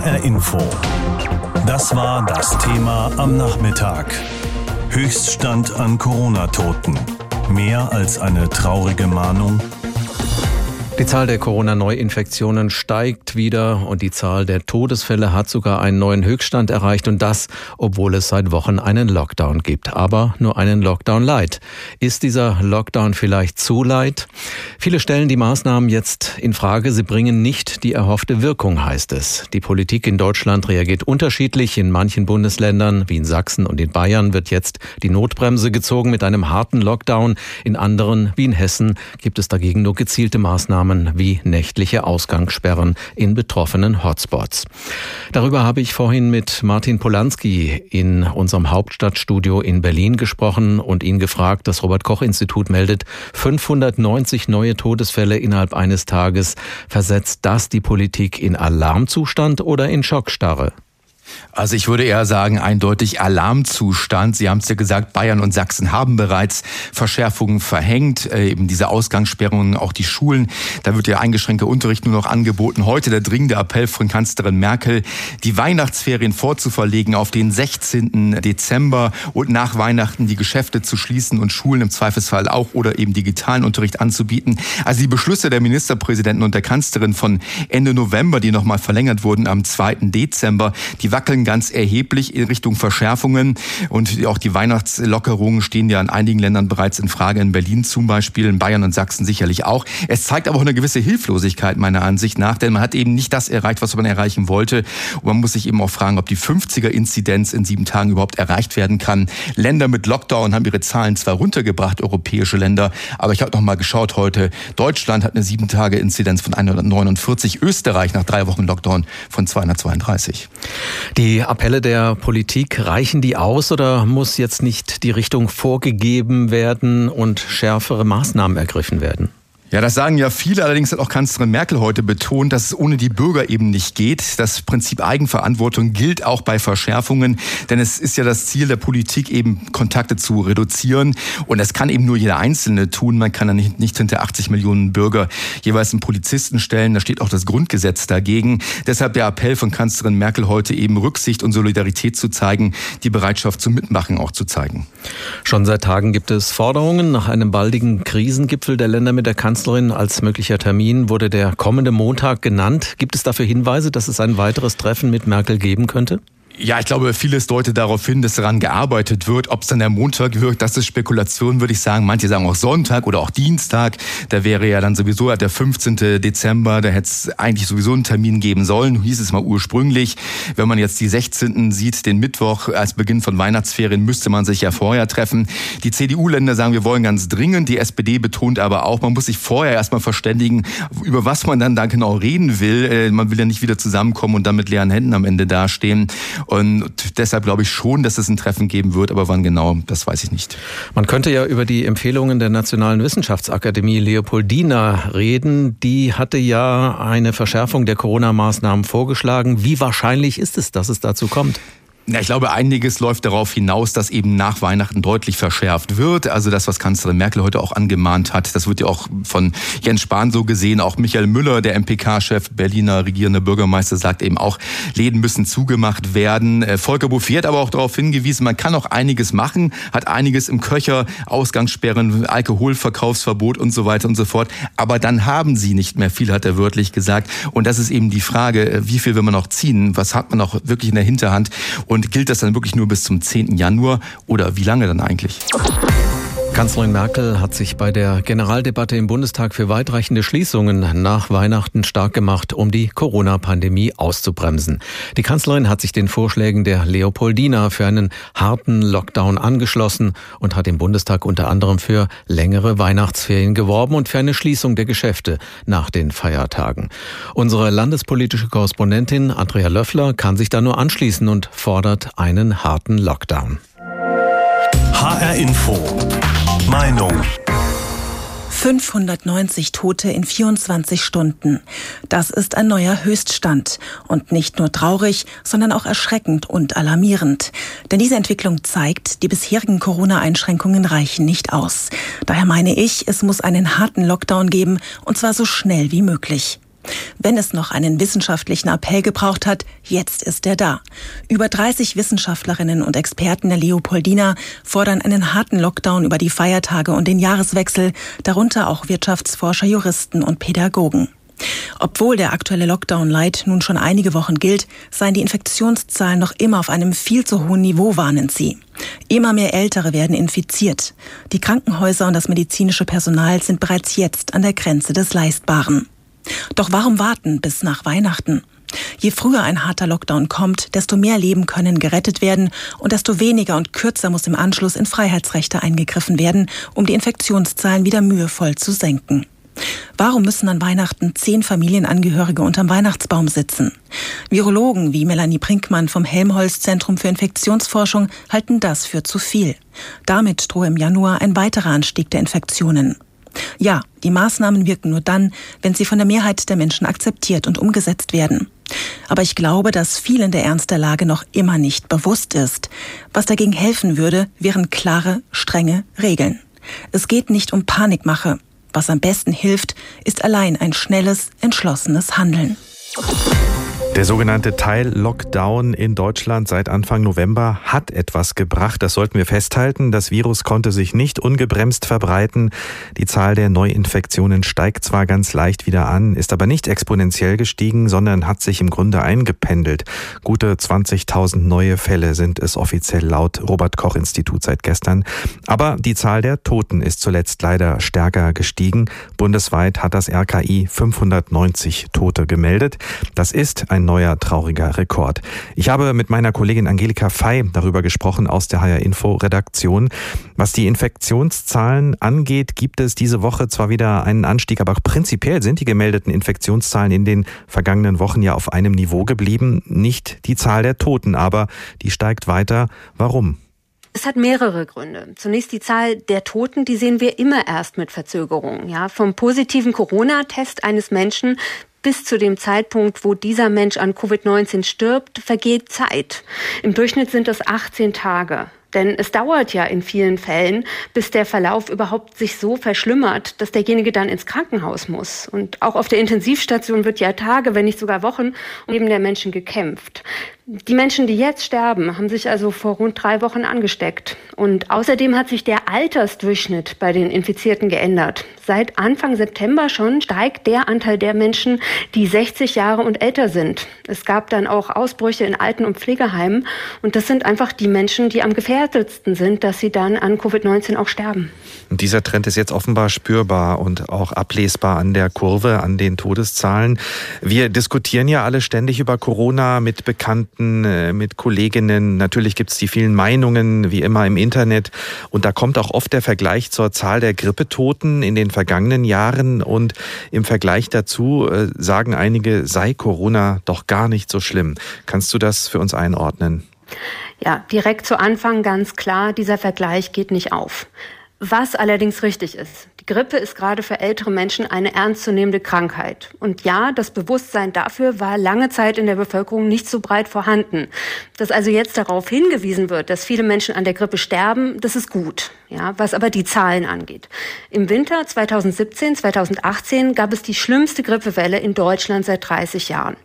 HR Info. Das war das Thema am Nachmittag. Höchststand an Corona-Toten. Mehr als eine traurige Mahnung die Zahl der Corona-Neuinfektionen steigt wieder und die Zahl der Todesfälle hat sogar einen neuen Höchststand erreicht und das, obwohl es seit Wochen einen Lockdown gibt. Aber nur einen Lockdown light. Ist dieser Lockdown vielleicht zu light? Viele stellen die Maßnahmen jetzt in Frage. Sie bringen nicht die erhoffte Wirkung, heißt es. Die Politik in Deutschland reagiert unterschiedlich. In manchen Bundesländern, wie in Sachsen und in Bayern, wird jetzt die Notbremse gezogen mit einem harten Lockdown. In anderen, wie in Hessen, gibt es dagegen nur gezielte Maßnahmen Maßnahmen wie nächtliche Ausgangssperren in betroffenen Hotspots. Darüber habe ich vorhin mit Martin Polanski in unserem Hauptstadtstudio in Berlin gesprochen und ihn gefragt, das Robert Koch Institut meldet 590 neue Todesfälle innerhalb eines Tages. Versetzt das die Politik in Alarmzustand oder in Schockstarre? Also ich würde eher sagen, eindeutig Alarmzustand. Sie haben es ja gesagt, Bayern und Sachsen haben bereits Verschärfungen verhängt, äh, eben diese Ausgangssperrungen, auch die Schulen. Da wird ja eingeschränkter Unterricht nur noch angeboten. Heute der dringende Appell von Kanzlerin Merkel, die Weihnachtsferien vorzuverlegen auf den 16. Dezember und nach Weihnachten die Geschäfte zu schließen und Schulen im Zweifelsfall auch oder eben digitalen Unterricht anzubieten. Also die Beschlüsse der Ministerpräsidenten und der Kanzlerin von Ende November, die nochmal verlängert wurden am 2. Dezember, die wackeln ganz erheblich in Richtung Verschärfungen und auch die Weihnachtslockerungen stehen ja in einigen Ländern bereits in Frage, in Berlin zum Beispiel, in Bayern und Sachsen sicherlich auch. Es zeigt aber auch eine gewisse Hilflosigkeit meiner Ansicht nach, denn man hat eben nicht das erreicht, was man erreichen wollte. Und man muss sich eben auch fragen, ob die 50er-Inzidenz in sieben Tagen überhaupt erreicht werden kann. Länder mit Lockdown haben ihre Zahlen zwar runtergebracht, europäische Länder, aber ich habe noch mal geschaut heute, Deutschland hat eine sieben Tage Inzidenz von 149, Österreich nach drei Wochen Lockdown von 232. Die Appelle der Politik, reichen die aus oder muss jetzt nicht die Richtung vorgegeben werden und schärfere Maßnahmen ergriffen werden? Ja, das sagen ja viele. Allerdings hat auch Kanzlerin Merkel heute betont, dass es ohne die Bürger eben nicht geht. Das Prinzip Eigenverantwortung gilt auch bei Verschärfungen, denn es ist ja das Ziel der Politik, eben Kontakte zu reduzieren. Und das kann eben nur jeder Einzelne tun. Man kann ja nicht, nicht hinter 80 Millionen Bürger jeweils einen Polizisten stellen. Da steht auch das Grundgesetz dagegen. Deshalb der Appell von Kanzlerin Merkel heute eben Rücksicht und Solidarität zu zeigen, die Bereitschaft zum Mitmachen auch zu zeigen. Schon seit Tagen gibt es Forderungen nach einem baldigen Krisengipfel der Länder mit der Kanzlerin Kanzlerin als möglicher Termin wurde der kommende Montag genannt. Gibt es dafür Hinweise, dass es ein weiteres Treffen mit Merkel geben könnte? Ja, ich glaube, vieles deutet darauf hin, dass daran gearbeitet wird. Ob es dann der Montag wird, das ist Spekulation, würde ich sagen. Manche sagen auch Sonntag oder auch Dienstag. Da wäre ja dann sowieso der 15. Dezember. Da hätte es eigentlich sowieso einen Termin geben sollen, hieß es mal ursprünglich. Wenn man jetzt die 16. sieht, den Mittwoch als Beginn von Weihnachtsferien, müsste man sich ja vorher treffen. Die CDU-Länder sagen, wir wollen ganz dringend. Die SPD betont aber auch, man muss sich vorher erstmal verständigen, über was man dann da genau reden will. Äh, man will ja nicht wieder zusammenkommen und dann mit leeren Händen am Ende dastehen. Und deshalb glaube ich schon, dass es ein Treffen geben wird, aber wann genau, das weiß ich nicht. Man könnte ja über die Empfehlungen der Nationalen Wissenschaftsakademie Leopoldina reden. Die hatte ja eine Verschärfung der Corona-Maßnahmen vorgeschlagen. Wie wahrscheinlich ist es, dass es dazu kommt? Ja, ich glaube, einiges läuft darauf hinaus, dass eben nach Weihnachten deutlich verschärft wird. Also das, was Kanzlerin Merkel heute auch angemahnt hat, das wird ja auch von Jens Spahn so gesehen. Auch Michael Müller, der MPK-Chef, Berliner regierende Bürgermeister, sagt eben auch, Läden müssen zugemacht werden. Äh, Volker Bouffier hat aber auch darauf hingewiesen, man kann auch einiges machen, hat einiges im Köcher, Ausgangssperren, Alkoholverkaufsverbot und so weiter und so fort. Aber dann haben sie nicht mehr viel, hat er wörtlich gesagt. Und das ist eben die Frage, äh, wie viel will man noch ziehen? Was hat man noch wirklich in der Hinterhand? Und gilt das dann wirklich nur bis zum 10. Januar oder wie lange dann eigentlich? Kanzlerin Merkel hat sich bei der Generaldebatte im Bundestag für weitreichende Schließungen nach Weihnachten stark gemacht, um die Corona-Pandemie auszubremsen. Die Kanzlerin hat sich den Vorschlägen der Leopoldina für einen harten Lockdown angeschlossen und hat im Bundestag unter anderem für längere Weihnachtsferien geworben und für eine Schließung der Geschäfte nach den Feiertagen. Unsere landespolitische Korrespondentin Andrea Löffler kann sich da nur anschließen und fordert einen harten Lockdown. HR Info Meinung 590 Tote in 24 Stunden. Das ist ein neuer Höchststand. Und nicht nur traurig, sondern auch erschreckend und alarmierend. Denn diese Entwicklung zeigt, die bisherigen Corona-Einschränkungen reichen nicht aus. Daher meine ich, es muss einen harten Lockdown geben, und zwar so schnell wie möglich. Wenn es noch einen wissenschaftlichen Appell gebraucht hat, jetzt ist er da. Über 30 Wissenschaftlerinnen und Experten der Leopoldina fordern einen harten Lockdown über die Feiertage und den Jahreswechsel, darunter auch Wirtschaftsforscher, Juristen und Pädagogen. Obwohl der aktuelle Lockdown Light nun schon einige Wochen gilt, seien die Infektionszahlen noch immer auf einem viel zu hohen Niveau, warnen sie. Immer mehr Ältere werden infiziert. Die Krankenhäuser und das medizinische Personal sind bereits jetzt an der Grenze des Leistbaren. Doch warum warten bis nach Weihnachten? Je früher ein harter Lockdown kommt, desto mehr Leben können gerettet werden und desto weniger und kürzer muss im Anschluss in Freiheitsrechte eingegriffen werden, um die Infektionszahlen wieder mühevoll zu senken. Warum müssen an Weihnachten zehn Familienangehörige unterm Weihnachtsbaum sitzen? Virologen wie Melanie Brinkmann vom Helmholtz Zentrum für Infektionsforschung halten das für zu viel. Damit drohe im Januar ein weiterer Anstieg der Infektionen. Ja, die Maßnahmen wirken nur dann, wenn sie von der Mehrheit der Menschen akzeptiert und umgesetzt werden. Aber ich glaube, dass vielen der Ernst der Lage noch immer nicht bewusst ist. Was dagegen helfen würde, wären klare, strenge Regeln. Es geht nicht um Panikmache. Was am besten hilft, ist allein ein schnelles, entschlossenes Handeln. Der sogenannte Teil-Lockdown in Deutschland seit Anfang November hat etwas gebracht. Das sollten wir festhalten. Das Virus konnte sich nicht ungebremst verbreiten. Die Zahl der Neuinfektionen steigt zwar ganz leicht wieder an, ist aber nicht exponentiell gestiegen, sondern hat sich im Grunde eingependelt. Gute 20.000 neue Fälle sind es offiziell laut Robert Koch Institut seit gestern. Aber die Zahl der Toten ist zuletzt leider stärker gestiegen. Bundesweit hat das RKI 590 Tote gemeldet. Das ist ein neuer trauriger Rekord. Ich habe mit meiner Kollegin Angelika Fey darüber gesprochen aus der HR Info Redaktion. Was die Infektionszahlen angeht, gibt es diese Woche zwar wieder einen Anstieg, aber prinzipiell sind die gemeldeten Infektionszahlen in den vergangenen Wochen ja auf einem Niveau geblieben. Nicht die Zahl der Toten, aber die steigt weiter. Warum? Es hat mehrere Gründe. Zunächst die Zahl der Toten, die sehen wir immer erst mit Verzögerung. Ja, vom positiven Corona-Test eines Menschen bis zu dem Zeitpunkt, wo dieser Mensch an Covid-19 stirbt, vergeht Zeit. Im Durchschnitt sind es 18 Tage. Denn es dauert ja in vielen Fällen, bis der Verlauf überhaupt sich so verschlimmert, dass derjenige dann ins Krankenhaus muss. Und auch auf der Intensivstation wird ja Tage, wenn nicht sogar Wochen, um Leben der Menschen gekämpft. Die Menschen, die jetzt sterben, haben sich also vor rund drei Wochen angesteckt. Und außerdem hat sich der Altersdurchschnitt bei den Infizierten geändert. Seit Anfang September schon steigt der Anteil der Menschen, die 60 Jahre und älter sind. Es gab dann auch Ausbrüche in Alten- und Pflegeheimen. Und das sind einfach die Menschen, die am gefährdetsten sind, dass sie dann an Covid-19 auch sterben. Und dieser Trend ist jetzt offenbar spürbar und auch ablesbar an der Kurve, an den Todeszahlen. Wir diskutieren ja alle ständig über Corona mit Bekannten Kontakten äh, mit Kolleginnen. Natürlich gibt es die vielen Meinungen, wie immer im Internet. Und da kommt auch oft der Vergleich zur Zahl der Grippetoten in den vergangenen Jahren. Und im Vergleich dazu äh, sagen einige, sei Corona doch gar nicht so schlimm. Kannst du das für uns einordnen? Ja, direkt zu Anfang ganz klar, dieser Vergleich geht nicht auf. Was allerdings richtig ist. Die Grippe ist gerade für ältere Menschen eine ernstzunehmende Krankheit. Und ja, das Bewusstsein dafür war lange Zeit in der Bevölkerung nicht so breit vorhanden. Dass also jetzt darauf hingewiesen wird, dass viele Menschen an der Grippe sterben, das ist gut. Ja, was aber die Zahlen angeht. Im Winter 2017, 2018 gab es die schlimmste Grippewelle in Deutschland seit 30 Jahren.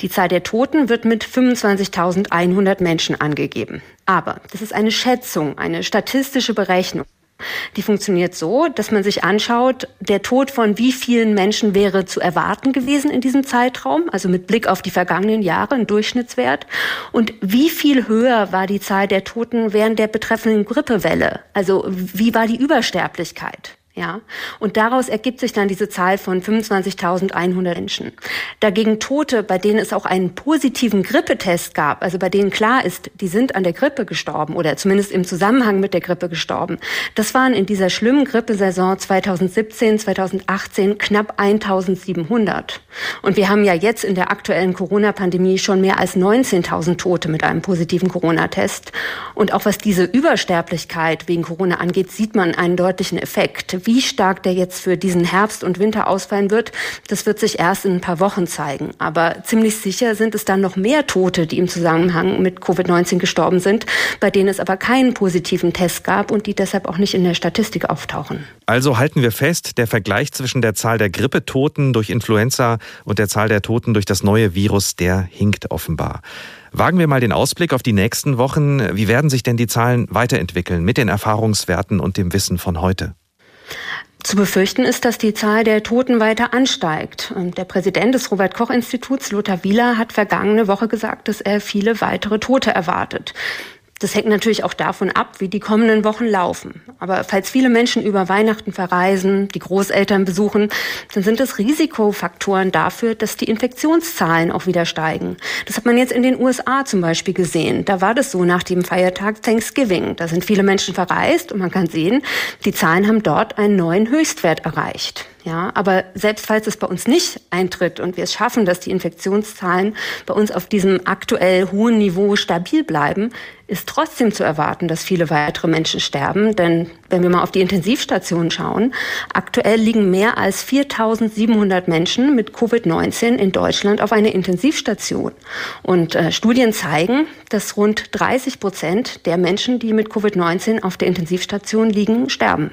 Die Zahl der Toten wird mit 25.100 Menschen angegeben. Aber das ist eine Schätzung, eine statistische Berechnung. Die funktioniert so, dass man sich anschaut, der Tod von wie vielen Menschen wäre zu erwarten gewesen in diesem Zeitraum, also mit Blick auf die vergangenen Jahre, ein Durchschnittswert, und wie viel höher war die Zahl der Toten während der betreffenden Grippewelle, also wie war die Übersterblichkeit. Ja, und daraus ergibt sich dann diese Zahl von 25.100 Menschen. Dagegen Tote, bei denen es auch einen positiven Grippetest gab, also bei denen klar ist, die sind an der Grippe gestorben oder zumindest im Zusammenhang mit der Grippe gestorben. Das waren in dieser schlimmen Grippesaison 2017, 2018 knapp 1.700. Und wir haben ja jetzt in der aktuellen Corona-Pandemie schon mehr als 19.000 Tote mit einem positiven Corona-Test. Und auch was diese Übersterblichkeit wegen Corona angeht, sieht man einen deutlichen Effekt Wie stark der jetzt für diesen Herbst und Winter ausfallen wird, das wird sich erst in ein paar Wochen zeigen. Aber ziemlich sicher sind es dann noch mehr Tote, die im Zusammenhang mit Covid-19 gestorben sind, bei denen es aber keinen positiven Test gab und die deshalb auch nicht in der Statistik auftauchen. Also halten wir fest, der Vergleich zwischen der Zahl der Grippetoten durch Influenza und der Zahl der Toten durch das neue Virus, der hinkt offenbar. Wagen wir mal den Ausblick auf die nächsten Wochen. Wie werden sich denn die Zahlen weiterentwickeln mit den Erfahrungswerten und dem Wissen von heute? Zu befürchten ist, dass die Zahl der Toten weiter ansteigt. Der Präsident des Robert Koch Instituts, Lothar Wieler, hat vergangene Woche gesagt, dass er viele weitere Tote erwartet. Das hängt natürlich auch davon ab, wie die kommenden Wochen laufen. Aber falls viele Menschen über Weihnachten verreisen, die Großeltern besuchen, dann sind es Risikofaktoren dafür, dass die Infektionszahlen auch wieder steigen. Das hat man jetzt in den USA zum Beispiel gesehen. Da war das so nach dem Feiertag Thanksgiving. Da sind viele Menschen verreist und man kann sehen, die Zahlen haben dort einen neuen Höchstwert erreicht. Ja, aber selbst falls es bei uns nicht eintritt und wir es schaffen, dass die Infektionszahlen bei uns auf diesem aktuell hohen Niveau stabil bleiben, ist trotzdem zu erwarten, dass viele weitere Menschen sterben. Denn wenn wir mal auf die Intensivstationen schauen, aktuell liegen mehr als 4700 Menschen mit Covid-19 in Deutschland auf einer Intensivstation. Und äh, Studien zeigen, dass rund 30 Prozent der Menschen, die mit Covid-19 auf der Intensivstation liegen, sterben.